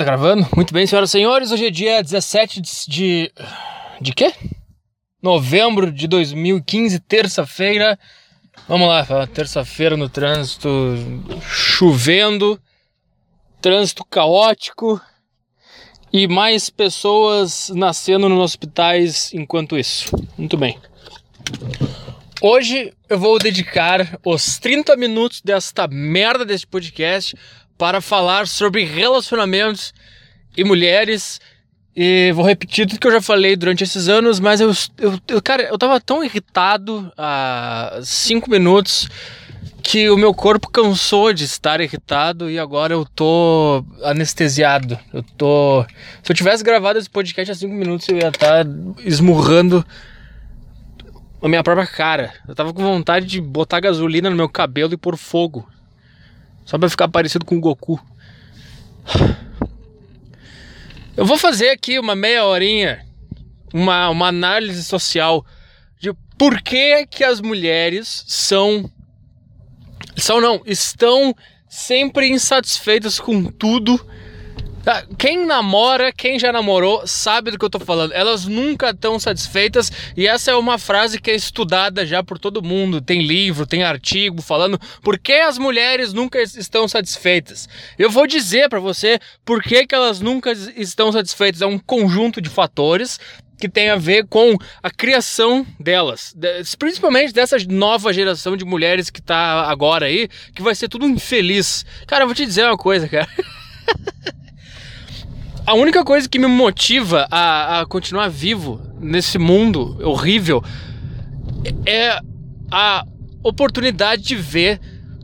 Tá gravando? Muito bem, senhoras e senhores. Hoje é dia 17 de. De quê? Novembro de 2015, terça-feira. Vamos lá, terça-feira no trânsito, chovendo, trânsito caótico e mais pessoas nascendo nos hospitais enquanto isso. Muito bem. Hoje eu vou dedicar os 30 minutos desta merda deste podcast para falar sobre relacionamentos e mulheres. E vou repetir tudo que eu já falei durante esses anos, mas eu, eu, eu cara, eu tava tão irritado há 5 minutos que o meu corpo cansou de estar irritado e agora eu tô anestesiado. Eu tô. Se eu tivesse gravado esse podcast há 5 minutos, eu ia estar esmurrando a minha própria cara. Eu tava com vontade de botar gasolina no meu cabelo e pôr fogo. Só pra ficar parecido com o Goku. Eu vou fazer aqui uma meia horinha, uma, uma análise social de por que, que as mulheres são. São não, estão sempre insatisfeitas com tudo quem namora, quem já namorou, sabe do que eu tô falando. Elas nunca estão satisfeitas e essa é uma frase que é estudada já por todo mundo. Tem livro, tem artigo falando por que as mulheres nunca estão satisfeitas. Eu vou dizer para você por que, que elas nunca estão satisfeitas. É um conjunto de fatores que tem a ver com a criação delas, principalmente dessa nova geração de mulheres que tá agora aí, que vai ser tudo infeliz. Cara, eu vou te dizer uma coisa, cara. a única coisa que me motiva a, a continuar vivo nesse mundo horrível é a oportunidade de ver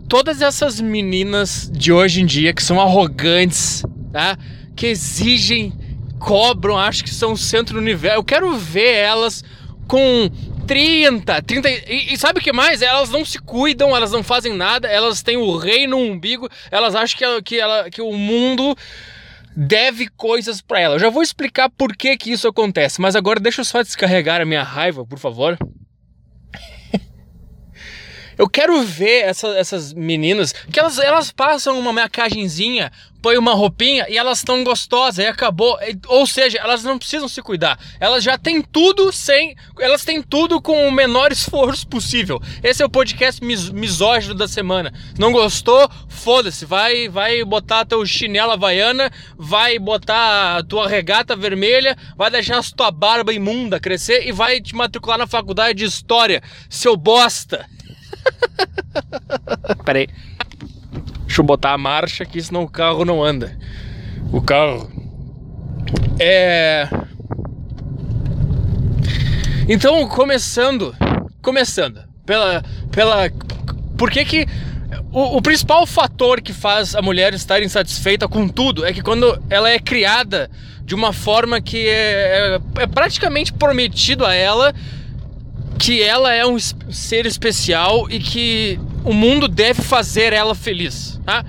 todas essas meninas de hoje em dia que são arrogantes, tá? que exigem, cobram, acho que são o centro do universo. Eu quero ver elas com 30, 30. E, e, sabe o que mais? Elas não se cuidam, elas não fazem nada, elas têm o rei no umbigo, elas acham que, ela, que, ela, que o mundo deve coisas para ela. Eu já vou explicar por que que isso acontece, mas agora deixa eu só descarregar a minha raiva, por favor. Eu quero ver essa, essas meninas que elas, elas passam uma maquiagemzinha põe uma roupinha e elas estão gostosas e acabou. Ou seja, elas não precisam se cuidar. Elas já têm tudo sem. Elas têm tudo com o menor esforço possível. Esse é o podcast mis, misógino da semana. Não gostou? Foda-se. Vai, vai botar teu chinela havaiana, vai botar a tua regata vermelha, vai deixar a tua barba imunda crescer e vai te matricular na faculdade de história, seu bosta. Peraí. Deixa eu botar a marcha aqui, senão o carro não anda. O carro. É. Então, começando. Começando. Pela. pela por que que. O, o, principal fator que faz a mulher estar insatisfeita com tudo é que quando ela é criada de uma forma que é, é, é praticamente prometido a ela que ela é um ser especial e que o mundo deve fazer ela feliz, tá?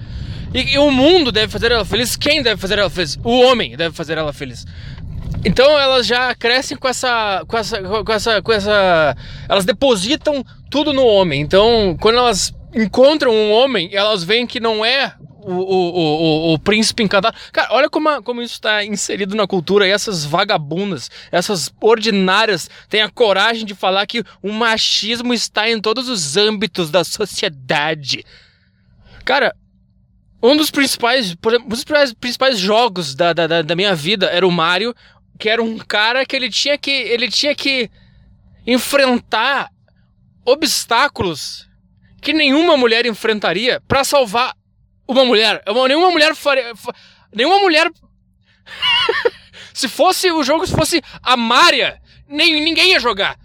E, e, o mundo deve fazer ela feliz. Quem deve fazer ela feliz? O homem deve fazer ela feliz. Então elas já crescem com essa, com essa, com essa, com essa, elas depositam tudo no homem. Então quando elas encontram um homem, elas veem que não é o, o, o, o, príncipe encantado. Cara, olha como, como isso está inserido na cultura. E essas vagabundas, essas ordinárias, têm a coragem de falar que o machismo está em todos os âmbitos da sociedade. Cara, um dos principais, um dos principais jogos da, da, da minha vida era o Mario, que era um cara que ele tinha que, ele tinha que enfrentar obstáculos que nenhuma mulher enfrentaria para salvar uma mulher. Uma, nenhuma mulher faria. Nenhuma mulher. se fosse o jogo, se fosse a Maria, nem, ninguém ia jogar.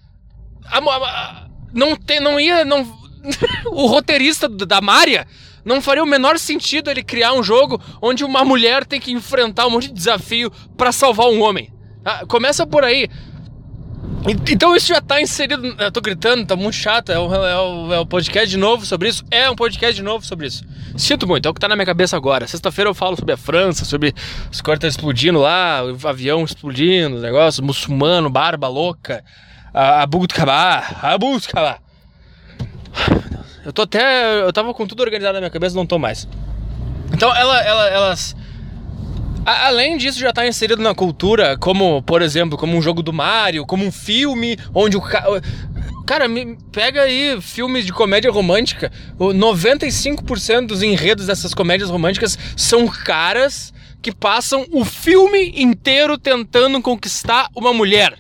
A, a, não, te, não ia. Não, o roteirista da Maria não faria o menor sentido ele criar um jogo onde uma mulher tem que enfrentar um monte de desafio para salvar um homem. Ah, começa por aí. Então isso já tá inserido. Eu tô gritando, tá muito chato. É o, é, o, é o, podcast de novo sobre isso. É um podcast de novo sobre isso. Sinto muito, é o que tá na minha cabeça agora. Sexta-feira eu falo sobre a França, sobre os cortes explodindo lá, o avião explodindo, os negócios, muçulmano, barba louca, a, a Butkabar, a Butkabar. Eu tô até. Eu tava com tudo organizado na minha cabeça, não tô mais. Então ela, ela, elas A- além disso, já tá inserido na cultura, como, por exemplo, como um jogo do Mario, como um filme, onde o cara. Cara, me pega aí filmes de comédia romântica. O 95% dos enredos dessas comédias românticas são caras que passam o filme inteiro tentando conquistar uma mulher.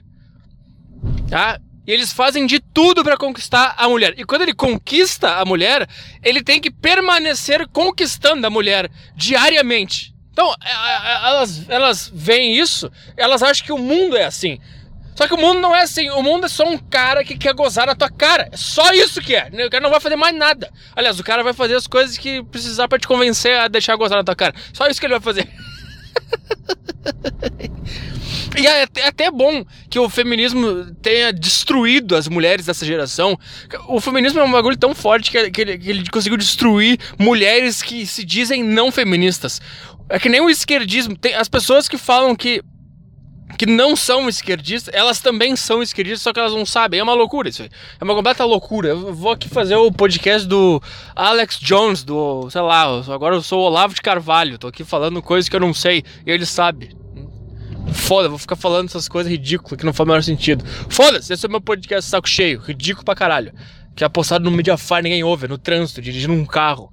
Tá? E eles fazem de tudo pra conquistar a mulher. E quando ele conquista a mulher, ele tem que permanecer conquistando a mulher diariamente. Então, é, é, elas, elas veem isso, elas acham que o mundo é assim. Só que o mundo não é assim. O mundo é só um cara que quer gozar na tua cara. É só isso que é. O cara não vai fazer mais nada. Aliás, o cara vai fazer as coisas que precisar pra te convencer a deixar gozar na tua cara. Só isso que ele vai fazer. E é até, é bom que o feminismo tenha destruído as mulheres dessa geração. O feminismo é um bagulho tão forte que, ele, que ele conseguiu destruir mulheres que se dizem não feministas. É que nem o esquerdismo. Tem as pessoas que falam que que não são esquerdistas, elas também são esquerdistas, só que elas não sabem. É uma loucura isso aí. É uma completa loucura. Eu vou aqui fazer o podcast do Alex Jones, do, sei lá, agora eu sou o Olavo de Carvalho. Tô aqui falando coisas que eu não sei e ele sabe. Foda, vou ficar falando essas coisas ridículas que não faz o menor sentido. Foda-se, esse é o meu podcast saco cheio, ridículo pra caralho. Que é postado no Mediafire, ninguém ouve, no trânsito, dirigindo um carro.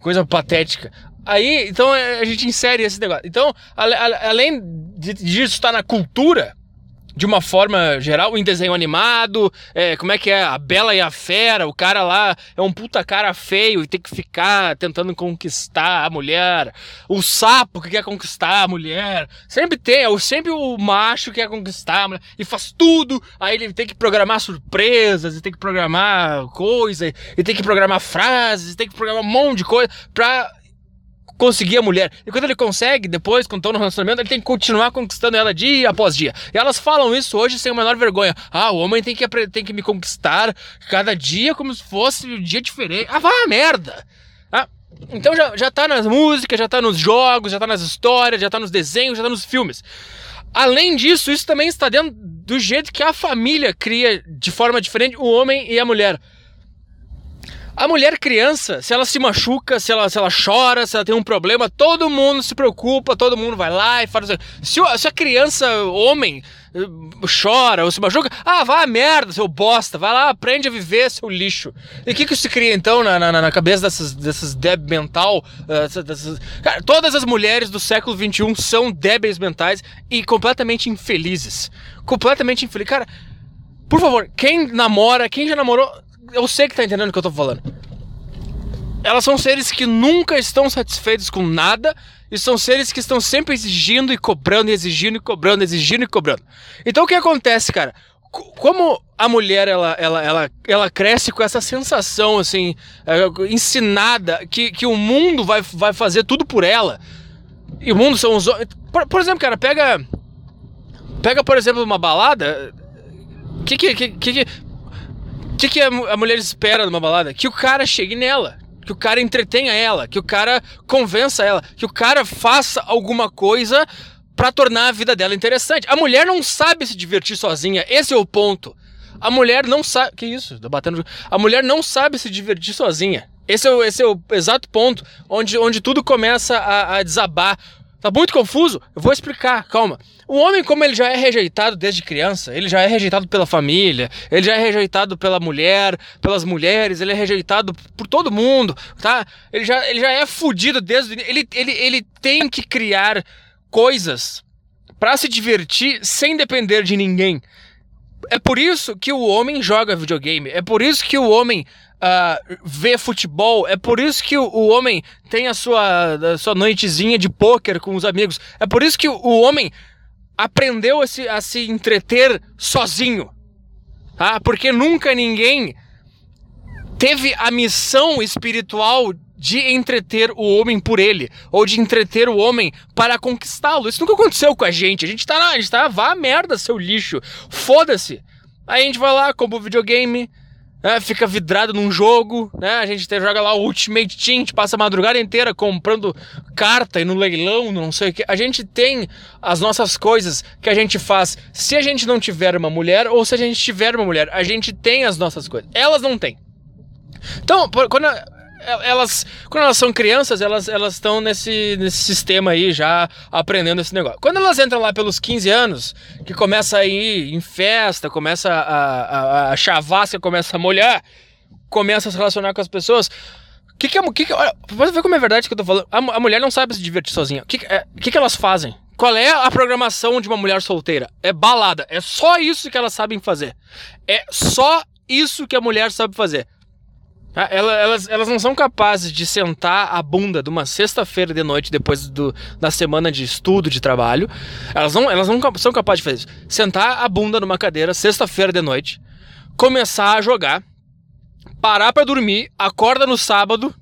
Coisa patética. Aí, então a gente insere esse negócio. Então, além disso estar na cultura, de uma forma geral, em desenho animado, é, como é que é? A Bela e a Fera, o cara lá é um puta cara feio e tem que ficar tentando conquistar a mulher. O sapo que quer conquistar a mulher. Sempre tem, é sempre o macho que quer conquistar a mulher e faz tudo. Aí ele tem que programar surpresas, e tem que programar coisa, e tem que programar frases, e tem que programar um monte de coisa pra conseguir a mulher. E quando ele consegue, depois, quando estão no relacionamento, ele tem que continuar conquistando ela dia após dia. E elas falam isso hoje sem a menor vergonha. Ah, o homem tem que, tem que me conquistar cada dia como se fosse um dia diferente. Ah, vá a merda! Ah, então já, já tá nas músicas, já tá nos jogos, já tá nas histórias, já tá nos desenhos, já tá nos filmes. Além disso, isso também está dentro do jeito que a família cria de forma diferente o homem e a mulher. A mulher criança, se ela se machuca, se ela, se ela chora, se ela tem um problema, todo mundo se preocupa, todo mundo vai lá e faz. Se, se a criança, homem, eh, chora ou se machuca, ah, vá a merda, seu bosta, vai lá, aprende a viver, seu lixo. E o que, que isso cria então na, na, na cabeça dessas, dessas débeis mental? Uh, dessas... Cara, todas as mulheres do século XXI são débeis mentais e completamente infelizes. Completamente infelizes. Cara, por favor, quem namora, quem já namorou eu sei que tá entendendo o que eu tô falando. Elas são seres que nunca estão satisfeitos com nada e são seres que estão sempre exigindo e cobrando, exigindo e cobrando, exigindo e cobrando. Então o que acontece, cara? Como a mulher ela, ela, ela, ela cresce com essa sensação assim, é, ensinada que, que o mundo vai, vai fazer tudo por ela. E o mundo são os por, por exemplo, cara, pega pega por exemplo uma balada, que que, que, que o que, que a, a mulher espera numa balada? Que o cara chegue nela, que o cara entretenha ela, que o cara convença ela, que o cara faça alguma coisa para tornar a vida dela interessante. A mulher não sabe se divertir sozinha, esse é o ponto. A mulher não sabe. Que isso? Tô batendo. A mulher não sabe se divertir sozinha. Esse é o, esse é o exato ponto onde, onde tudo começa a, a desabar. Tá muito confuso? Eu vou explicar, calma. O homem, como ele já é rejeitado desde criança, ele já é rejeitado pela família, ele já é rejeitado pela mulher, pelas mulheres, ele é rejeitado por todo mundo, tá? Ele já, ele já é fudido desde. Ele, ele, ele tem que criar coisas para se divertir sem depender de ninguém. É por isso que o homem joga videogame, é por isso que o homem uh, vê futebol. É por isso que o, homem tem a sua, a sua noitezinha de pôquer com os amigos. É por isso que o, homem aprendeu a se, a se entreter sozinho. Tá? Porque nunca ninguém teve a missão espiritual de entreter o homem por ele, ou de entreter o homem para conquistá-lo. Isso nunca aconteceu com a gente. A gente tá lá, a gente tá, vá merda, seu lixo. Foda-se. Aí a gente vai lá, compra o videogame, né, fica vidrado num jogo, né? A gente joga lá o Ultimate Team, a gente passa a madrugada inteira comprando carta e no leilão, não sei o que. A gente tem as nossas coisas que a gente faz. Se a gente não tiver uma mulher ou se a gente tiver uma mulher, a gente tem as nossas coisas. Elas não têm. Então, quando elas, quando elas são crianças, elas elas estão nesse, nesse sistema aí já aprendendo esse negócio. Quando elas entram lá pelos 15 anos, que começa a ir em festa, começa a, a, a chavasca começa a molhar, começa a se relacionar com as pessoas. O que que, que, que olha, pode ver como é verdade que eu tô falando. A, a mulher não sabe se divertir sozinha. O que, que, é, que, que elas fazem? Qual é a programação de uma mulher solteira? É balada. É só isso que elas sabem fazer. É só isso que a mulher sabe fazer. Tá? Elas, elas não são capazes de sentar a bunda de uma sexta-feira de noite depois do, da semana de estudo, de trabalho. Elas não, elas não são capazes de fazer isso. Sentar a bunda numa cadeira sexta-feira de noite, começar a jogar, parar para dormir, acorda no sábado,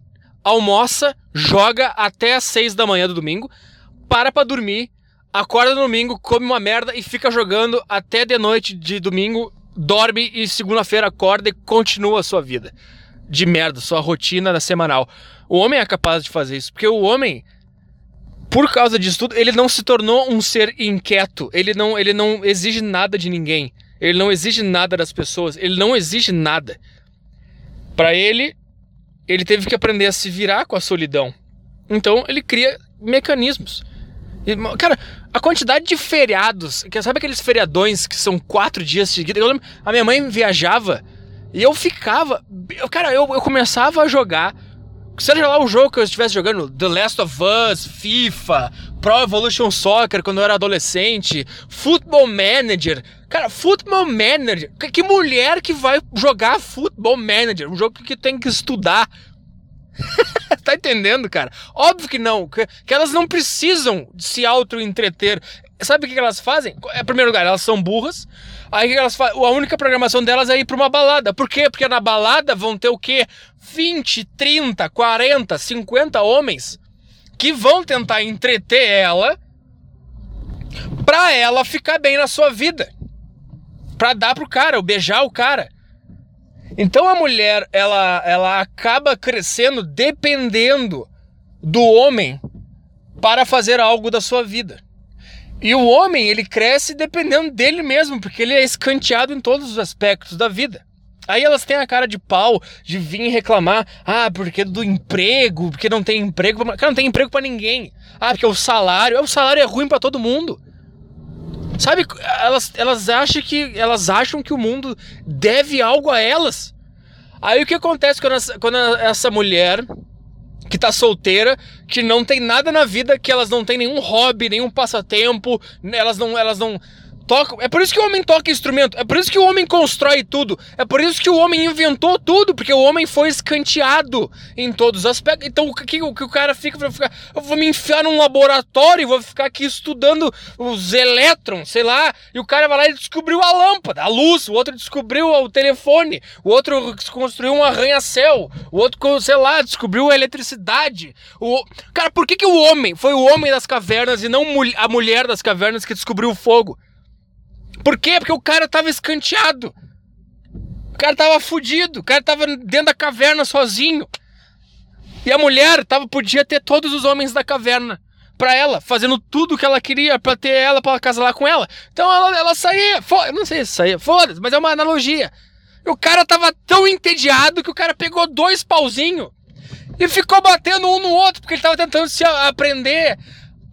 almoça, joga até as seis da manhã do domingo, para para dormir, acorda no domingo, come uma merda e fica jogando até de noite de domingo, dorme e segunda-feira acorda e continua a sua vida de merda, sua rotina da semanal. O homem é capaz de fazer isso, porque o homem, por causa disso tudo, ele não se tornou um ser inquieto. Ele não, ele não exige nada de ninguém. Ele não exige nada das pessoas. Ele não exige nada. Para ele, ele teve que aprender a se virar com a solidão. Então, ele cria mecanismos. Cara, a quantidade de feriados, sabe aqueles feriadões que são quatro dias seguidos? Eu lembro, a minha mãe viajava e eu ficava. Eu, cara, eu, eu começava a jogar. Seja lá o jogo que eu estivesse jogando, The Last of Us, FIFA, Pro Evolution Soccer quando eu era adolescente, Football Manager. Cara, Football Manager. Que mulher que vai jogar Football Manager? Um jogo que tem que estudar. tá entendendo, cara? Óbvio que não. Que, que elas não precisam se auto-entreter. Sabe o que elas fazem? Em primeiro lugar, elas são burras. Aí elas a única programação delas é ir pra uma balada. Por quê? Porque na balada vão ter o quê? 20, 30, 40, 50 homens que vão tentar entreter ela pra ela ficar bem na sua vida. Pra dar pro cara, beijar o cara. Então a mulher, ela, ela acaba crescendo dependendo do homem para fazer algo da sua vida. E o homem, ele cresce dependendo dele mesmo, porque ele é escanteado em todos os aspectos da vida. Aí elas têm a cara de pau de vir reclamar, ah, porque do emprego, porque não tem emprego, cara, não tem emprego para ninguém. Ah, porque o salário, o salário é ruim para todo mundo. Sabe, elas, elas acham que elas acham que o mundo deve algo a elas. Aí o que acontece quando essa, quando essa mulher que tá solteira, que não tem nada na vida, que elas não têm nenhum hobby, nenhum passatempo, elas não, elas não Toca, é por isso que o homem toca instrumento, é por isso que o homem constrói tudo, é por isso que o homem inventou tudo, porque o homem foi escanteado em todos os aspectos. Então o que o, que o cara fica, ficar, eu vou me enfiar num laboratório e vou ficar aqui estudando os elétrons, sei lá, e o cara vai lá e descobriu a lâmpada, a luz, o outro descobriu o telefone, o outro construiu um arranha-céu, o outro, sei lá, descobriu a eletricidade. O... Cara, por que, que o homem foi o homem das cavernas e não a mulher das cavernas que descobriu o fogo? Por quê? Porque o cara tava escanteado. O cara tava fudido. O cara tava dentro da caverna sozinho. E a mulher tava, podia ter todos os homens da caverna pra ela, fazendo tudo o que ela queria pra ter ela, pra casar com ela. Então ela, ela saía, foda, não sei se saía, foda-se, mas é uma analogia. E o cara tava tão entediado que o cara pegou dois pauzinhos e ficou batendo um no outro, porque ele tava tentando se aprender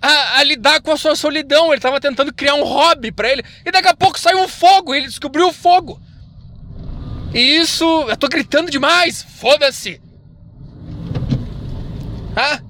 a, a, lidar com a sua solidão. Ele estava tentando criar um hobby para ele. E daqui a pouco saiu um fogo. ele descobriu o fogo. E isso. Eu tô gritando demais. Foda-se. Ah,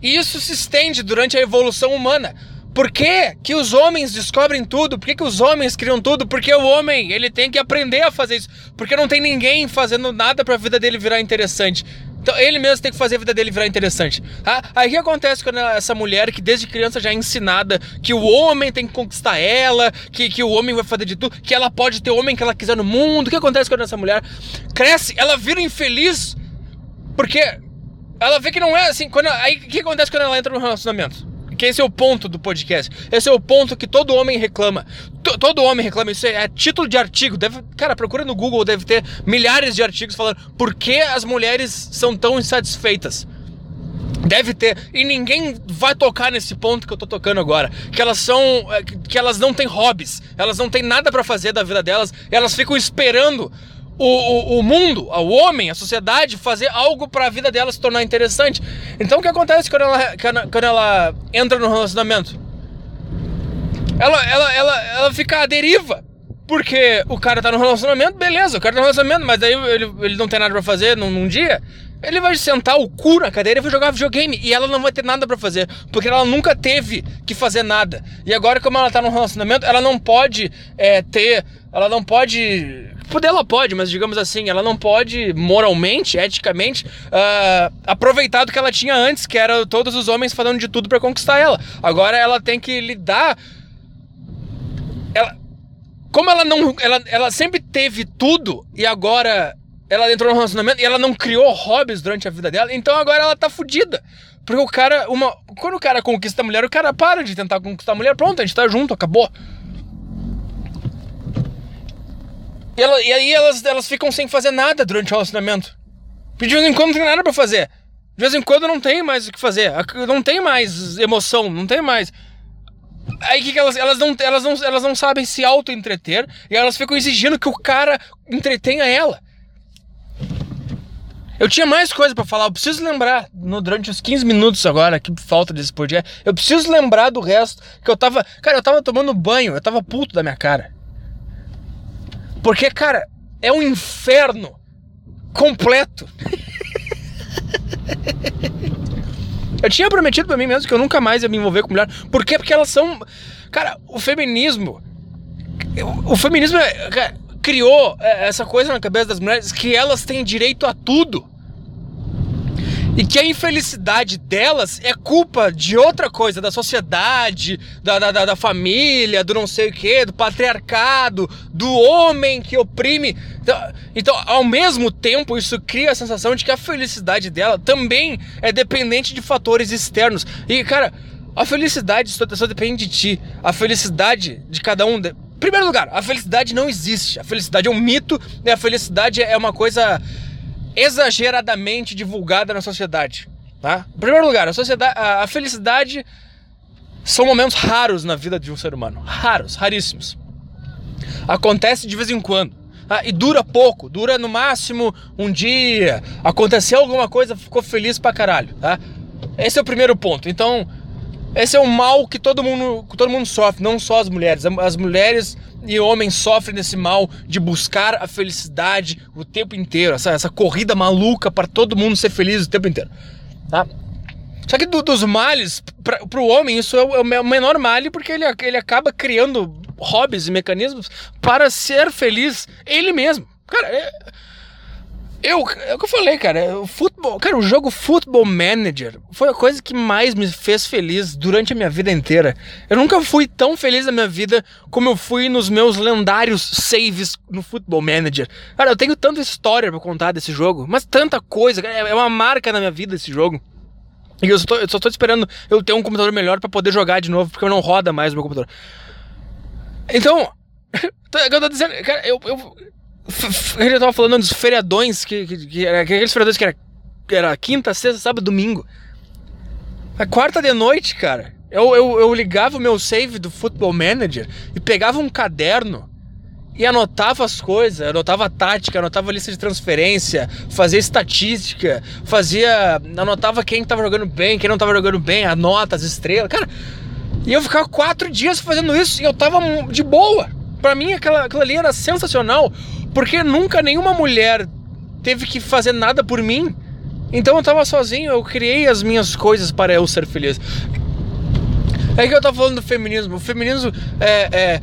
e isso se estende durante a evolução humana. Por que, que os homens descobrem tudo? Por que, que os homens criam tudo? Porque o homem, ele tem que aprender a fazer isso. Porque não tem ninguém fazendo nada para a vida dele virar interessante. Então ele mesmo tem que fazer a vida dele virar interessante. Tá? Aí o que acontece quando essa mulher, que desde criança já é ensinada que o homem tem que conquistar ela, que, que o homem vai fazer de tudo, que ela pode ter o homem que ela quiser no mundo. O que acontece quando essa mulher cresce? Ela vira infeliz porque ela vê que não é assim. Quando, aí o que acontece quando ela entra no relacionamento? Que esse é o ponto do podcast. Esse é o ponto que todo homem reclama. T todo homem reclama. Isso é, é, título de artigo. Deve, cara, procura no Google, deve ter milhares de artigos falando por que as mulheres são tão insatisfeitas. Deve ter. E ninguém vai tocar nesse ponto que eu tô tocando agora. Que elas são. Que elas não têm hobbies. Elas não têm nada para fazer da vida delas. Elas ficam esperando o, o, o, mundo, o homem, a sociedade, fazer algo para a vida dela se tornar interessante. Então o que acontece quando ela, quando ela entra no relacionamento? Ela, ela, ela, ela fica à deriva. Porque o cara tá no relacionamento, beleza, o cara tá no relacionamento, mas daí ele, ele não tem nada pra fazer num, num dia. Ele vai sentar o cu na cadeira e vai jogar videogame. E ela não vai ter nada para fazer. Porque ela nunca teve que fazer nada. E agora, como ela tá num relacionamento, ela não pode é, ter. Ela não pode. Poder ela pode, mas digamos assim, ela não pode moralmente, eticamente, uh, aproveitar do que ela tinha antes, que era todos os homens fazendo de tudo para conquistar ela. Agora ela tem que lidar. Ela, como ela não. Ela, ela sempre teve tudo e agora ela entrou no relacionamento e ela não criou hobbies durante a vida dela, então agora ela tá fudida. Porque o cara, uma, quando o cara conquista a mulher, o cara para de tentar conquistar a mulher, pronto, a gente tá junto, acabou. E, ela, e aí elas, elas ficam sem fazer nada durante o relacionamento. de vez em quando não tem nada pra fazer. De vez em quando não tem mais o que fazer. Não tem mais emoção, não tem mais. Aí que, que elas, elas, não, elas, não, elas não sabem se auto-entreter e elas ficam exigindo que o cara entretenha ela. Eu tinha mais coisa para falar, eu preciso lembrar, no, durante os 15 minutos agora que falta desse podcast, eu preciso lembrar do resto, que eu tava, cara, eu tava tomando banho, eu tava puto da minha cara. Porque, cara, é um inferno completo. eu tinha prometido para mim mesmo que eu nunca mais ia me envolver com mulher. Por quê? Porque elas são, cara, o feminismo, o, o feminismo é, cara, criou é, essa coisa na cabeça das mulheres que elas têm direito a tudo. E que a infelicidade delas é culpa de outra coisa, da sociedade, da, da, da família, do não sei o que, do patriarcado, do homem que oprime. Então, então, ao mesmo tempo, isso cria a sensação de que a felicidade dela também é dependente de fatores externos. E, cara, a felicidade só, depende de ti. A felicidade de cada um. Primeiro lugar, a felicidade não existe. A felicidade é um mito e a felicidade é uma coisa exageradamente divulgada na sociedade. Tá? Em primeiro lugar, a, sociedade, a felicidade são momentos raros na vida de um ser humano. Raros, raríssimos. Acontece de vez em quando. Tá? E dura pouco, dura no máximo um dia. Aconteceu alguma coisa, ficou feliz pra caralho. Tá? Esse é o primeiro ponto. Então, esse é um mal que todo mundo, todo mundo sofre, não só as mulheres. As mulheres e homens sofrem desse mal de buscar a felicidade o tempo inteiro, essa, essa corrida maluca para todo mundo ser feliz o tempo inteiro. Tá? Só que do, dos males, para o homem, isso é o, é o menor mal porque ele, ele acaba criando hobbies e mecanismos para ser feliz ele mesmo. Cara, é, eu, é o que eu falei, cara. O futebol, cara, o jogo Football Manager foi a coisa que mais me fez feliz durante a minha vida inteira. Eu nunca fui tão feliz na minha vida como eu fui nos meus lendários saves no Football Manager. Cara, eu tenho tanta história para contar desse jogo, mas tanta coisa, é uma marca na minha vida esse jogo. E eu só tô, eu só tô esperando eu ter um computador melhor para poder jogar de novo, porque não roda mais o meu computador. Então, eu tô dizendo, cara, eu, eu ele tava falando dos feriadões, que, que, que, aqueles feriadões que era, que era quinta, sexta, sábado, domingo. A quarta de noite, cara, eu, eu, eu ligava o meu save do Football Manager e pegava um caderno e anotava as coisas, anotava a tática, anotava lista de transferência, fazia estatística, fazia. anotava quem tava jogando bem, quem não tava jogando bem, a nota, as estrelas. Cara, e eu ficava quatro dias fazendo isso e eu tava de boa. Pra mim, aquela, aquela ali era sensacional. Porque nunca nenhuma mulher teve que fazer nada por mim. Então eu tava sozinho, eu criei as minhas coisas para eu ser feliz. É que eu tava falando do feminismo. O feminismo é, é,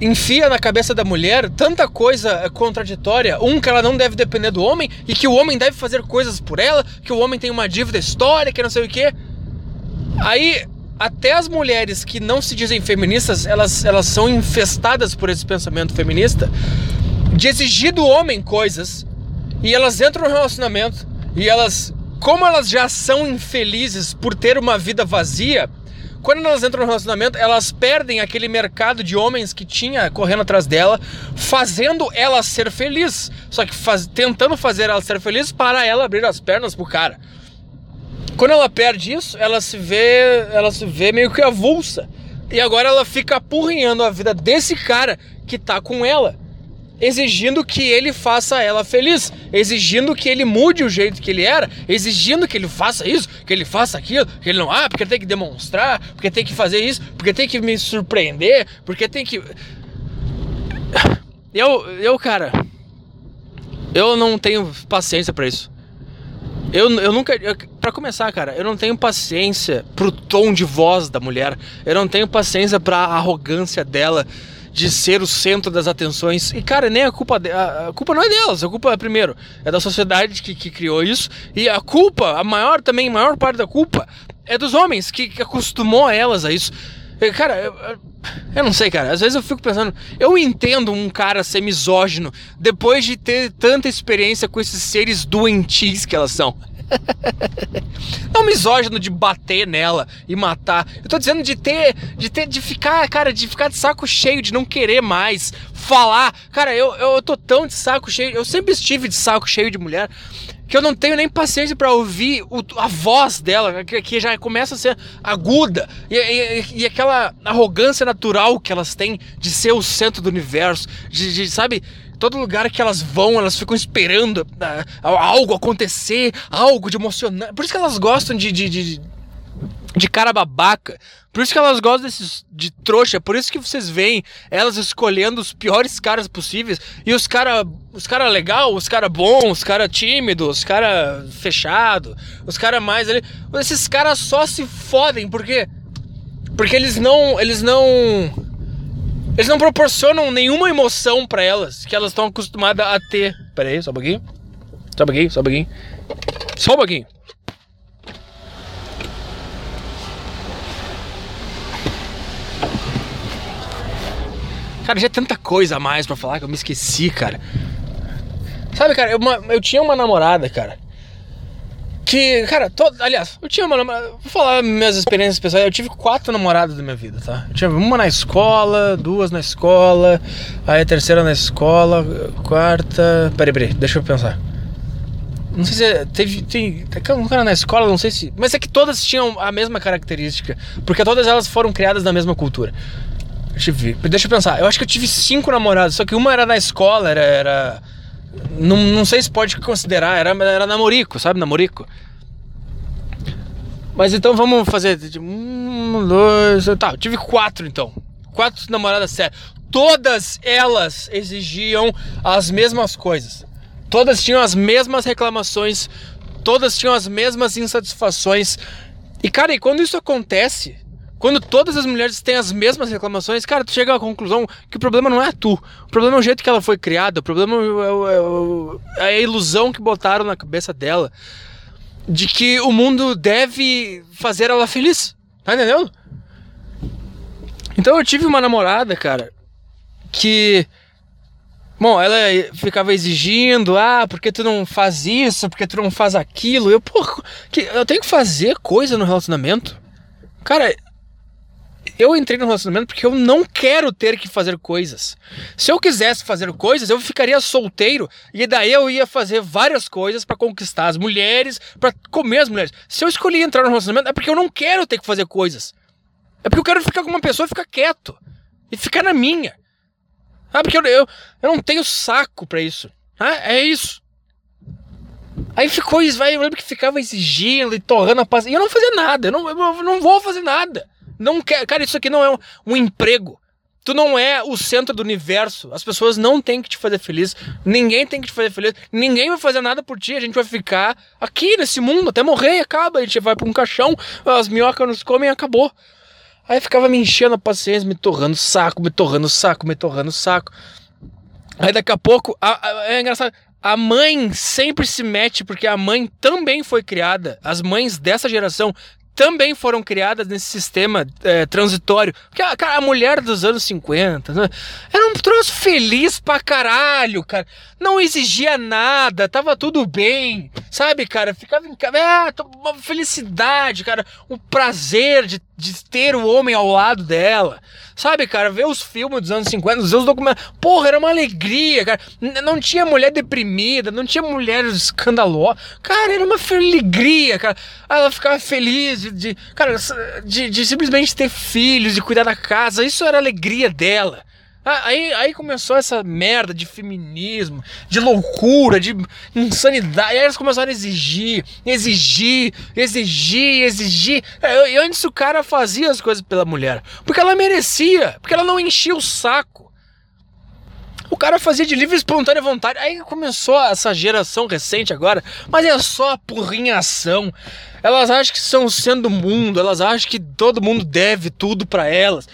enfia na cabeça da mulher tanta coisa contraditória. Um, que ela não deve depender do homem e que o homem deve fazer coisas por ela, que o homem tem uma dívida histórica, não sei o quê. Aí, até as mulheres que não se dizem feministas, elas, elas são infestadas por esse pensamento feminista de exigir do homem coisas e elas entram no relacionamento e elas, como elas já são infelizes por ter uma vida vazia, quando elas entram no relacionamento, elas perdem aquele mercado de homens que tinha correndo atrás dela, fazendo ela ser feliz. Só que faz, tentando fazer ela ser feliz para ela abrir as pernas pro cara. Quando ela perde isso, ela se vê, ela se vê meio que avulsa. E agora ela fica apurrinhando a vida desse cara que tá com ela. exigindo que ele faça ela feliz, exigindo que ele mude o jeito que ele era, exigindo que ele faça isso, que ele faça aquilo, que ele não, ah, porque tem que demonstrar, porque tem que fazer isso, porque tem que me surpreender, porque tem que. Eu, eu, cara, eu não tenho paciência para isso. Eu, eu nunca. Pra começar, cara, eu não tenho paciência pro tom de voz da mulher. Eu não tenho paciência pra arrogância dela de ser o centro das atenções. E, cara, nem a culpa. De, a, culpa não é delas. A culpa, primeiro, é da sociedade que, que criou isso. E a culpa, a maior também, a maior parte da culpa, é dos homens que, que acostumou elas a isso. Cara, eu, eu, não sei, cara. Às vezes eu fico pensando, eu entendo um cara ser misógino depois de ter tanta experiência com esses seres doentios que elas são. Não misógino de bater nela e matar. Eu tô dizendo de ter, de ter, de ficar, cara, de ficar de saco cheio, de não querer mais falar. Cara, eu, eu tô tão de saco cheio. Eu sempre estive de saco cheio de mulher que eu não tenho nem paciência para ouvir o, a voz dela, que, que, já começa a ser aguda, e, e, e, aquela arrogância natural que elas têm de ser o centro do universo, de, de sabe, todo lugar que elas vão, elas ficam esperando uh, algo acontecer, algo de emocionante. Por isso que elas gostam de, de, de, de cara babaca. Por isso que elas gostam desses de trouxa, por isso que vocês veem elas escolhendo os piores caras possíveis e os cara, os cara legal, os cara bom, os cara tímido, os cara fechado, os cara mais ali, esses caras só se fodem porque porque eles não, eles não eles não proporcionam nenhuma emoção para elas que elas estão acostumadas a ter. Pera aí, só um pouquinho. Só um pouquinho, só um pouquinho. Só um pouquinho. Cara, já é tanta coisa a mais pra falar que eu me esqueci, cara. Sabe, cara, eu, eu tinha uma namorada, cara. Que, cara, todo, aliás, eu tinha uma namorada. Vou falar minhas experiências pessoais. Eu tive quatro namoradas da minha vida, tá? Eu tinha uma na escola, duas na escola, aí a terceira na escola, quarta. Peraí, peraí, deixa eu pensar. Não sei se teve. Tem, um cara na escola, não sei se. Mas é que todas tinham a mesma característica. Porque todas elas foram criadas na mesma cultura. Deixa eu ver. Deixa eu pensar. Eu acho que eu tive cinco namoradas, só que uma era na escola, era. era não, não sei se pode considerar, era, era namorico, sabe? Namorico. Mas então vamos fazer. Um, dois. Tá, eu tive quatro então. Quatro namoradas sérias. Todas elas exigiam as mesmas coisas. Todas tinham as mesmas reclamações. Todas tinham as mesmas insatisfações. E cara, e quando isso acontece, quando todas as mulheres têm as mesmas reclamações, cara, tu chega à conclusão que o problema não é tu. O problema é o jeito que ela foi criada, o problema é, é, é a ilusão que botaram na cabeça dela de que o mundo deve fazer ela feliz. Tá entendendo? Então eu tive uma namorada, cara, que. Bom, ela ficava exigindo, ah, porque tu não faz isso, porque tu não faz aquilo. Eu, pô, que, eu tenho que fazer coisa no relacionamento. Cara, eu entrei no relacionamento porque eu não quero ter que fazer coisas. Se eu quisesse fazer coisas, eu ficaria solteiro e daí eu ia fazer várias coisas para conquistar as mulheres, para comer as mulheres. Se eu escolhi entrar no relacionamento é porque eu não quero ter que fazer coisas. É porque eu quero ficar com uma pessoa e ficar quieto. E ficar na minha. Ah, porque eu, eu, eu não tenho saco para isso. Ah, é isso. Aí ficou isso, vai, eu lembro que ficava exigindo e torrando a paz. E eu não fazia nada, eu não, eu não vou fazer nada. Não quer, cara, isso aqui não é um, um emprego. Tu não é o centro do universo. As pessoas não têm que te fazer feliz. Ninguém tem que te fazer feliz. Ninguém vai fazer nada por ti. A gente vai ficar aqui nesse mundo até morrer e acaba. A gente vai para um caixão, as minhocas nos comem e acabou. Aí ficava me enchendo a paciência, me torrando saco, me torrando saco, me torrando saco. Aí daqui a pouco, a, a, é engraçado, a mãe sempre se mete porque a mãe também foi criada. As mães dessa geração também foram criadas nesse sistema é, transitório. Porque a, cara, a mulher dos anos 50 né, era um troço feliz pra caralho, cara. Não exigia nada, tava tudo bem, sabe, cara? Ficava em casa. É, uma felicidade, cara. Um prazer de, de ter o homem ao lado dela. Sabe, cara, ver os filmes dos anos 50, os documentos. Porra, era uma alegria, cara. Não tinha mulher deprimida, não tinha mulher escandalosa. Cara, era uma alegria, cara. Ela ficava feliz de, de cara, de, de simplesmente ter filhos, de cuidar da casa. Isso era a alegria dela. Ah, aí, aí começou essa merda de feminismo, de loucura, de insanidade. E aí eles começaram a exigir, exigir, exigir, exigir. E antes o cara fazia as coisas pela mulher. Porque ela merecia, porque ela não enchia o saco. O cara fazia de livre e espontânea vontade. Aí começou essa geração recente agora, mas é só porrinhação. Elas acham que são sendo do mundo, elas acham que todo mundo deve tudo para elas.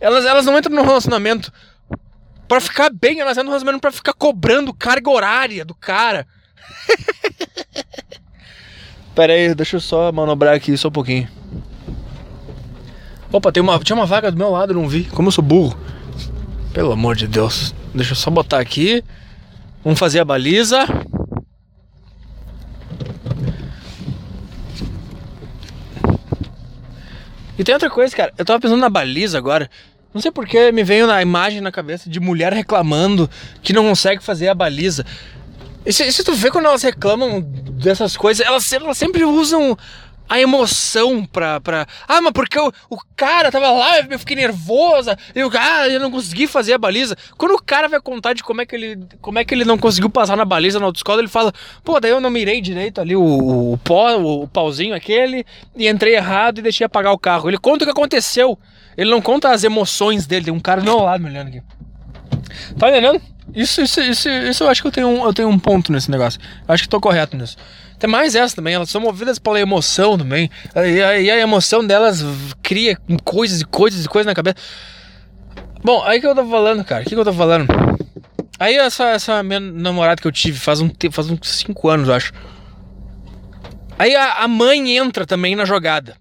Elas, elas não entram no relacionamento para ficar bem, elas entram no relacionamento para ficar cobrando carga horária do cara. Pera aí, deixa eu só manobrar aqui só um pouquinho. Opa, tem uma, tinha uma vaga do meu lado, não vi. Como eu sou burro. Pelo amor de Deus. Deixa eu só botar aqui. Vamos fazer a baliza. E tem outra coisa, cara. Eu tava pensando na baliza agora. Não sei porque me veio na imagem na cabeça de mulher reclamando que não consegue fazer a baliza. E se, se tu vê quando elas reclamam dessas coisas, elas, elas sempre usam a emoção pra, pra. Ah, mas porque o, o cara tava lá, eu fiquei nervosa, eu, ah, eu não consegui fazer a baliza. Quando o cara vai contar de como é que ele, como é que ele não conseguiu passar na baliza na autoescola, ele fala, pô, daí eu não mirei direito ali o, o pó, o, o pauzinho aquele, e entrei errado e deixei apagar o carro. Ele conta o que aconteceu. Ele não conta as emoções dele. Tem um cara do meu lado me olhando aqui. Tá entendendo? Isso, isso, isso, isso eu acho que eu tenho, um, eu tenho um ponto nesse negócio. Eu acho que tô correto nisso. Tem mais essa também, elas são movidas pela emoção também. E a, e a emoção delas cria coisas e coisas e coisas na cabeça. Bom, aí que eu tô falando, cara? O que, que eu tô falando? Aí essa, essa minha namorada que eu tive faz um tempo, faz uns 5 anos, eu acho. Aí a, a mãe entra também na jogada.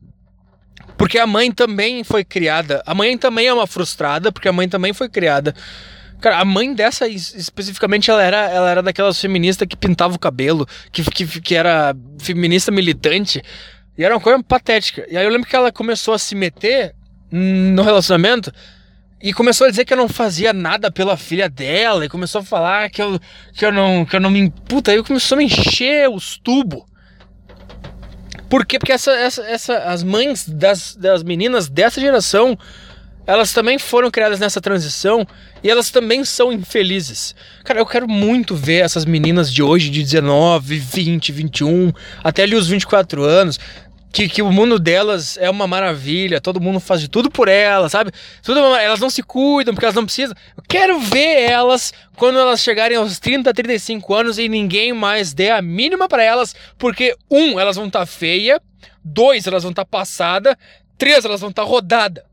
Porque a mãe também foi criada. A mãe também é uma frustrada, porque a mãe também foi criada Cara, a mãe dessa especificamente, ela era, ela era daquelas feministas que pintava o cabelo, que, que, que era feminista militante. E era uma coisa patética. E aí eu lembro que ela começou a se meter no relacionamento e começou a dizer que eu não fazia nada pela filha dela. E começou a falar que eu, que eu, não, que eu não me. Puta, aí começou a me encher os tubos. Por quê? Porque essa, essa, essa, as mães das, das meninas dessa geração elas também foram criadas nessa transição e elas também são infelizes. Cara, eu quero muito ver essas meninas de hoje, de 19, 20, 21, até ali os 24 anos, que, que o mundo delas é uma maravilha, todo mundo faz de tudo por elas, sabe? Tudo, elas não se cuidam porque elas não precisam. Eu quero ver elas quando elas chegarem aos 30, 35 anos e ninguém mais dê a mínima para elas, porque um, elas vão estar tá feia, dois, elas vão estar tá passada, três, elas vão estar tá rodada.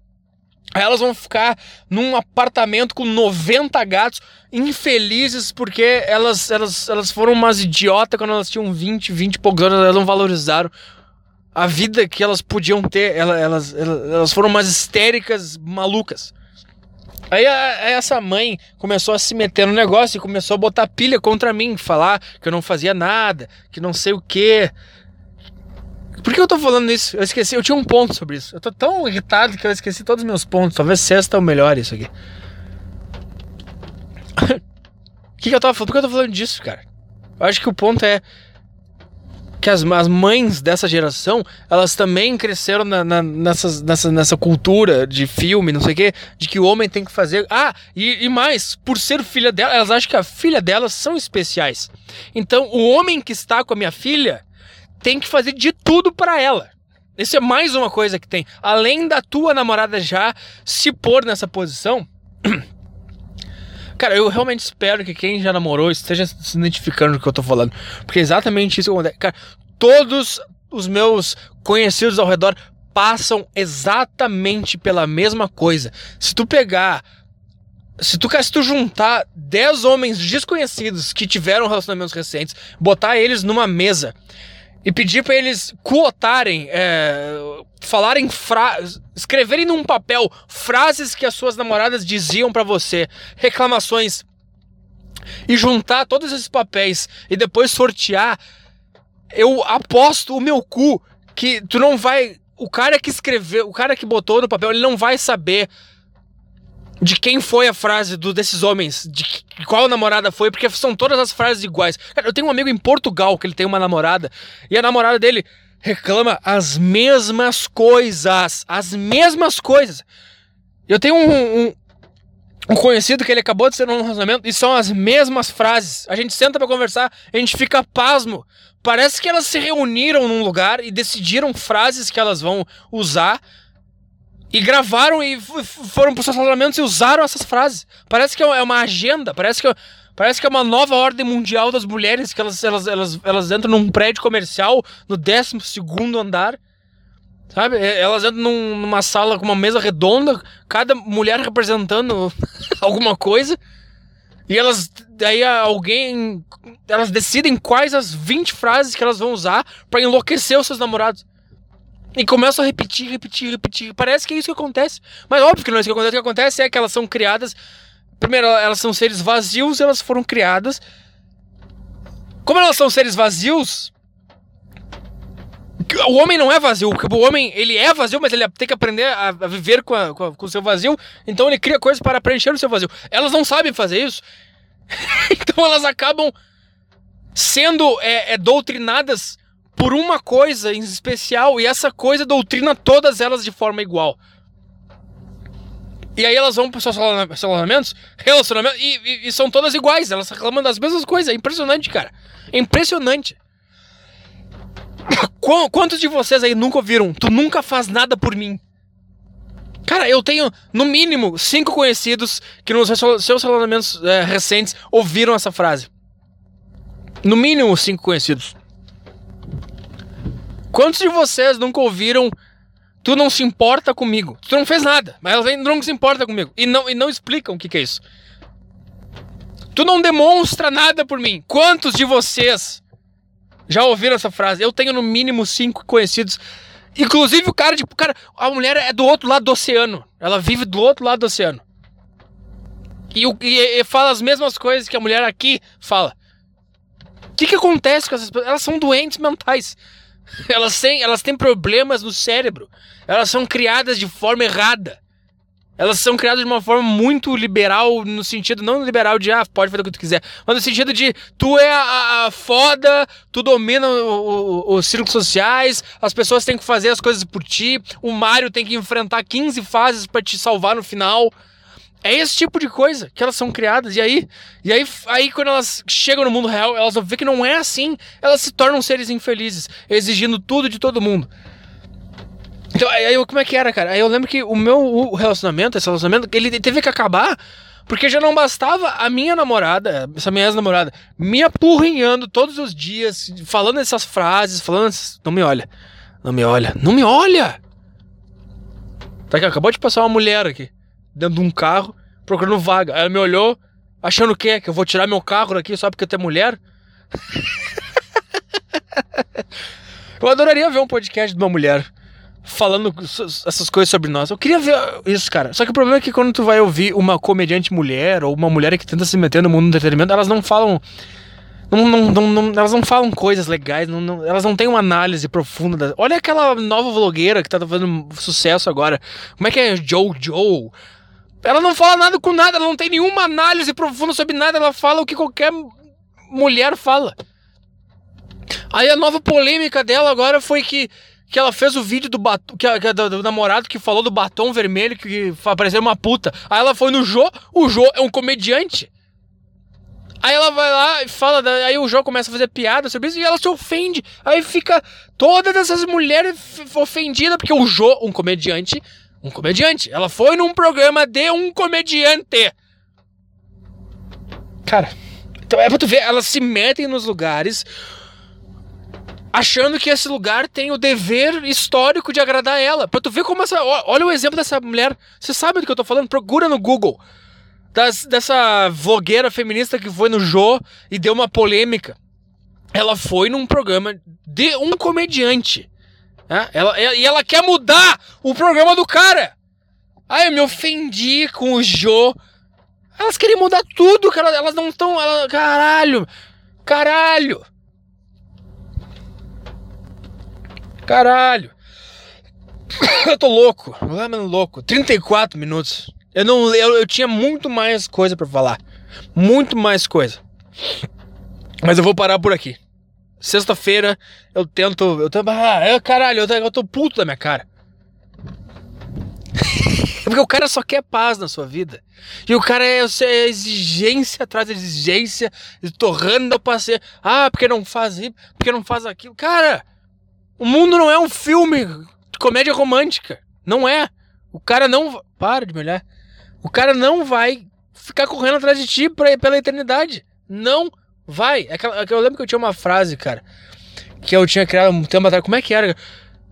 Aí elas vão ficar num apartamento com 90 gatos, infelizes, porque elas, elas, elas foram umas idiotas quando elas tinham 20, 20 e poucos anos, elas não valorizaram a vida que elas podiam ter. Elas, elas, elas foram umas histéricas malucas. Aí a, essa mãe começou a se meter no negócio e começou a botar pilha contra mim, falar que eu não fazia nada, que não sei o que. Por que eu tô falando isso? Eu esqueci, eu tinha um ponto sobre isso. Eu tô tão irritado que eu esqueci todos os meus pontos. Talvez sexta é o melhor isso aqui. O que, que eu tava falando? Por que eu tô falando disso, cara? Eu acho que o ponto é que as, as mães dessa geração, elas também cresceram na, na, nessa, nessa cultura de filme, não sei o quê, de que o homem tem que fazer. Ah, e, e mais, por ser filha dela, elas acham que a filha delas são especiais. Então, o homem que está com a minha filha tem que fazer de tudo para ela. Isso é mais uma coisa que tem. Além da tua namorada já se pôr nessa posição. Cara, eu realmente espero que quem já namorou esteja se identificando com o que eu tô falando. Porque é exatamente isso que acontece. Cara, todos os meus conhecidos ao redor passam exatamente pela mesma coisa. Se tu pegar. Se tu, se tu juntar 10 homens desconhecidos que tiveram relacionamentos recentes, botar eles numa mesa e pedir para eles quotarem, é, falarem frases, escreverem num papel frases que as suas namoradas diziam para você, reclamações e juntar todos esses papéis e depois sortear, eu aposto o meu cu que tu não vai, o cara que escreveu, o cara que botou no papel, ele não vai saber de quem foi a frase do, desses homens, de qual namorada foi, porque são todas as frases iguais. Cara, eu tenho um amigo em Portugal que ele tem uma namorada, e a namorada dele reclama as mesmas coisas. As mesmas coisas. Eu tenho um. um um conhecido que ele acabou de ser num relacionamento e são as mesmas frases. A gente senta para conversar, a gente fica pasmo. Parece que elas se reuniram num lugar e decidiram frases que elas vão usar e gravaram e foram para seus relacionamentos e usaram essas frases. Parece que é uma agenda, parece que, parece que é uma nova ordem mundial das mulheres que elas, elas, elas, elas entram num prédio comercial no 12 segundo andar Sabe? Elas entram num, numa sala com uma mesa redonda, cada mulher representando alguma coisa. E elas. Daí alguém. Elas decidem quais as 20 frases que elas vão usar para enlouquecer os seus namorados. E começam a repetir, repetir, repetir. Parece que é isso que acontece. Mas óbvio que não é isso que acontece. O que acontece é que elas são criadas. Primeiro, elas são seres vazios, elas foram criadas. Como elas são seres vazios, o homem não é vazio, o homem ele é vazio, mas ele tem que aprender a, a viver com, a, com, com, o seu vazio, então ele cria coisas para preencher o seu vazio. Elas não sabem fazer isso, então elas acabam sendo é, é, doutrinadas por uma coisa em especial, e essa coisa doutrina todas elas de forma igual. E aí elas vão para seus relacionamentos, relacionamentos e, e, e, são todas iguais, elas reclamam das mesmas coisas. É impressionante, cara. É impressionante. Quantos de vocês aí nunca ouviram? Tu nunca faz nada por mim. Cara, eu tenho, no mínimo, cinco conhecidos que nos seus relacionamentos é, recentes ouviram essa frase. No mínimo, cinco conhecidos. Quantos de vocês nunca ouviram Tu não se importa comigo? Tu não fez nada, mas ela não se importa comigo. E não, e não explicam o que, que é isso. Tu não demonstra nada por mim. Quantos de vocês já ouviram essa frase? Eu tenho no mínimo cinco conhecidos. Inclusive o cara, tipo, cara, a mulher é do outro lado do oceano. Ela vive do outro lado do oceano. E, e, e fala as mesmas coisas que a mulher aqui fala. O que, que acontece com essas pessoas? Elas são doentes mentais. Elas têm, elas têm problemas no cérebro. Elas são criadas de forma errada. Elas são criadas de uma forma muito liberal, no sentido, não liberal de, ah, pode fazer o que tu quiser, mas no sentido de, tu é a, a foda, tu domina os círculos sociais, as pessoas têm que fazer as coisas por ti, o Mario tem que enfrentar 15 fases para te salvar no final. É esse tipo de coisa que elas são criadas. E aí, e aí, aí quando elas chegam no mundo real, elas vão ver que não é assim. Elas se tornam seres infelizes, exigindo tudo de todo mundo. Então, aí eu, como é que era, cara? Aí eu lembro que o meu relacionamento, esse relacionamento, ele teve que acabar porque já não bastava a minha namorada, essa minha ex-namorada, me apurrinhando todos os dias, falando essas frases, falando essas... Não me olha, não me olha, não me olha! Tá aqui, acabou de passar uma mulher aqui, dentro de um carro, procurando vaga. Ela me olhou, achando o quê? Que eu vou tirar meu carro daqui só porque eu tenho mulher? eu adoraria ver um podcast de uma mulher falando essas coisas sobre nós. Eu queria ver isso, cara. Só que o problema é que quando tu vai ouvir uma comediante mulher ou uma mulher que tenta se meter no mundo do entretenimento, elas não falam. Não, não, não, elas não falam coisas legais, elas não têm uma análise profunda. Da... Olha aquela nova vlogueira que tá fazendo sucesso agora. Como é que é Joe? Ela não fala nada com nada, ela não tem nenhuma análise profunda sobre nada, ela fala o que qualquer mulher fala. Aí a nova polêmica dela agora foi que que ela fez o vídeo do que, que, do, do, namorado que falou do batom vermelho que apareceu uma puta. Aí ela foi no Jô, o Jô é um comediante. Aí ela vai lá e fala, aí o Jô começa a fazer piada sobre isso e ela se ofende. Aí fica todas essas mulheres ofendidas porque o Jô, um comediante, um comediante, ela foi num programa de um comediante. Cara, então é pra tu ver, elas se metem nos lugares achando que esse lugar tem o dever histórico de agradar ela. Pra tu ver como essa. Olha o exemplo dessa mulher. Você sabe do que eu tô falando? Procura no Google. Das, dessa vlogueira feminista que foi no Jô e deu uma polêmica. Ela foi num programa de um comediante. Né? Ela, e ela quer mudar o programa do cara. Ai, eu me ofendi com o Jô. Elas querem mudar tudo, cara. Elas não estão. Ela, caralho. Caralho. Caralho! eu tô louco, mano, louco. 34 minutos. Eu não eu, eu tinha muito mais coisa para falar. Muito mais coisa. Mas eu vou parar por aqui. Sexta-feira eu tento. Eu tento. Ah, eu, caralho, eu, eu tô puto da minha cara. É porque o cara só quer paz na sua vida. E o cara é, é exigência atrás de exigência, torrando o passeio. Ah, porque não faz isso, porque não faz aquilo. Cara, o mundo não é um filme de comédia romântica. Não é. O cara não. Para de me olhar. O cara não vai ficar correndo atrás de ti pra, pela eternidade. Não vai. É é eu lembro que eu tinha uma frase, cara, que eu tinha criado um tempo atrás. Como é que era?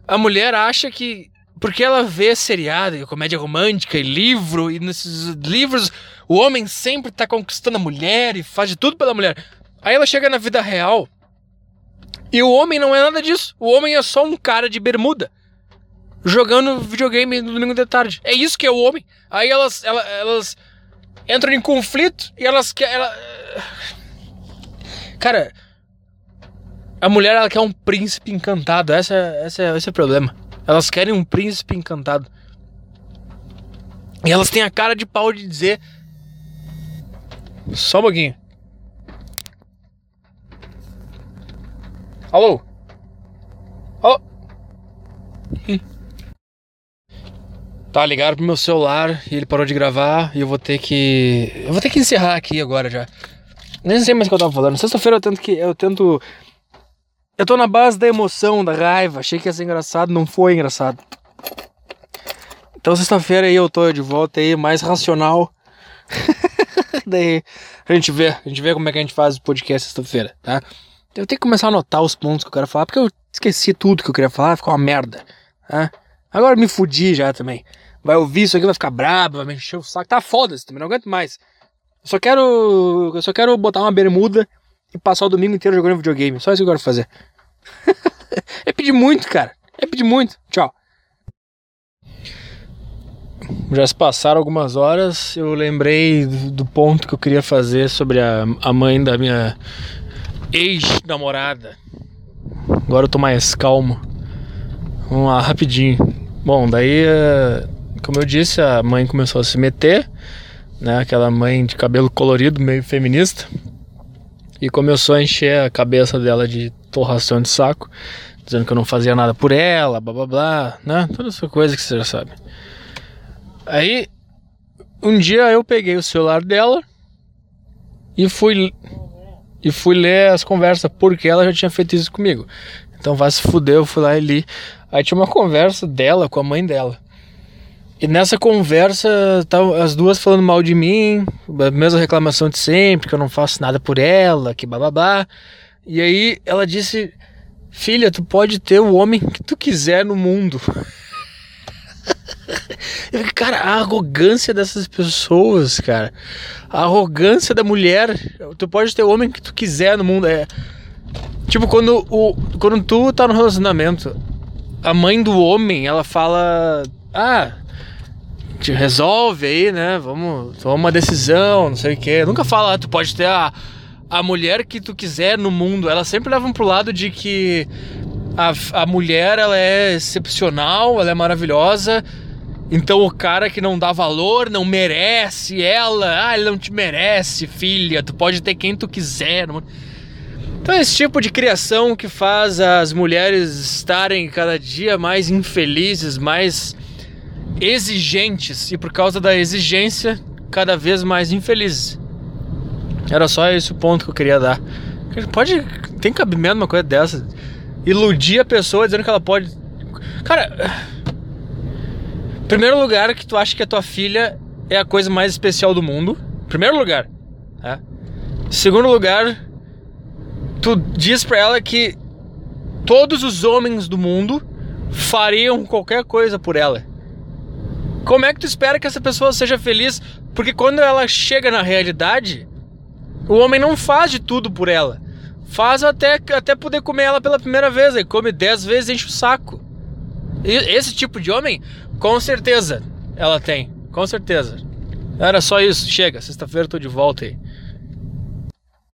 A mulher acha que. Porque ela vê seriado e comédia romântica e livro, e nesses livros o homem sempre tá conquistando a mulher e faz de tudo pela mulher. Aí ela chega na vida real e o homem não é nada disso. O homem é só um cara de bermuda jogando videogame no domingo de tarde. É isso que é o homem. Aí elas, elas, elas entram em conflito e elas querem. Cara, a mulher ela quer um príncipe encantado. Essa, essa, esse é o problema. Elas querem um príncipe encantado. E elas têm a cara de pau de dizer. Só um pouquinho. Alô? Alô? Tá, ligaram pro meu celular e ele parou de gravar e eu vou ter que. Eu vou ter que encerrar aqui agora já. Nem sei mais o que eu tava falando. Sexta-feira eu tento que. Eu tento. Eu tô na base da emoção, da raiva. Achei que ia ser engraçado, não foi engraçado. Então sexta-feira aí eu tô de volta aí, mais racional. Daí a gente vê, a gente vê como é que a gente faz o podcast sexta-feira, tá? Eu tenho que começar a anotar os pontos que eu quero falar, porque eu esqueci tudo que eu queria falar, ficou uma merda, tá? Agora me fudi já também. Vai ouvir isso aqui, vai ficar brabo, vai me encher o saco. Tá foda também, não aguento mais. Só quero. Eu só quero botar uma bermuda e passar o domingo inteiro jogando videogame. Só isso que eu quero fazer. é pedir muito, cara. É pedir muito. Tchau. Já se passaram algumas horas, eu lembrei do ponto que eu queria fazer sobre a, a mãe da minha ex-namorada. Agora eu tô mais calmo. Vamos lá, rapidinho. Bom, daí, eh, como eu disse, a mãe começou a se meter, né? Aquela mãe de cabelo colorido, meio feminista. E começou a encher a cabeça dela de torração de saco, dizendo que eu não fazia nada por ela, blá blá blá, né? Toda essa coisa que você já sabe. Aí, um dia eu peguei o celular dela e fui e fui ler as conversas porque ela já tinha feito isso comigo. Então vai se fuder, eu fui lá e li. Aí tinha uma conversa dela com a mãe dela. E nessa conversa, as duas falando mal de mim, a mesma reclamação de sempre, que eu não faço nada por ela, que bababá. E aí ela disse: Filha, tu pode ter o homem que tu quiser no mundo. Eu cara, a arrogância dessas pessoas, cara. A arrogância da mulher. Tu pode ter o homem que tu quiser no mundo. É. Tipo, quando, o, quando tu tá no relacionamento, a mãe do homem, ela fala: Ah, te resolve aí, né? Vamos tomar uma decisão, não sei o quê. Nunca fala, ah, tu pode ter a, a mulher que tu quiser no mundo. Elas sempre levam pro lado de que a, a mulher ela é excepcional, ela é maravilhosa. Então o cara que não dá valor, não merece ela, ah, ele não te merece, filha, tu pode ter quem tu quiser. Então, esse tipo de criação que faz as mulheres estarem cada dia mais infelizes, mais exigentes e, por causa da exigência, cada vez mais infelizes. Era só esse o ponto que eu queria dar. Pode. Tem cabimento uma coisa dessa? Iludir a pessoa dizendo que ela pode. Cara. Primeiro lugar, que tu acha que a tua filha é a coisa mais especial do mundo. Primeiro lugar. Tá? Segundo lugar, tu diz pra ela que todos os homens do mundo fariam qualquer coisa por ela. Como é que tu espera que essa pessoa seja feliz? Porque quando ela chega na realidade, o homem não faz de tudo por ela. Faz até, até poder comer ela pela primeira vez. Aí come dez vezes e enche o saco. E esse tipo de homem, com certeza, ela tem. Com certeza. Era só isso. Chega. Sexta-feira eu tô de volta aí.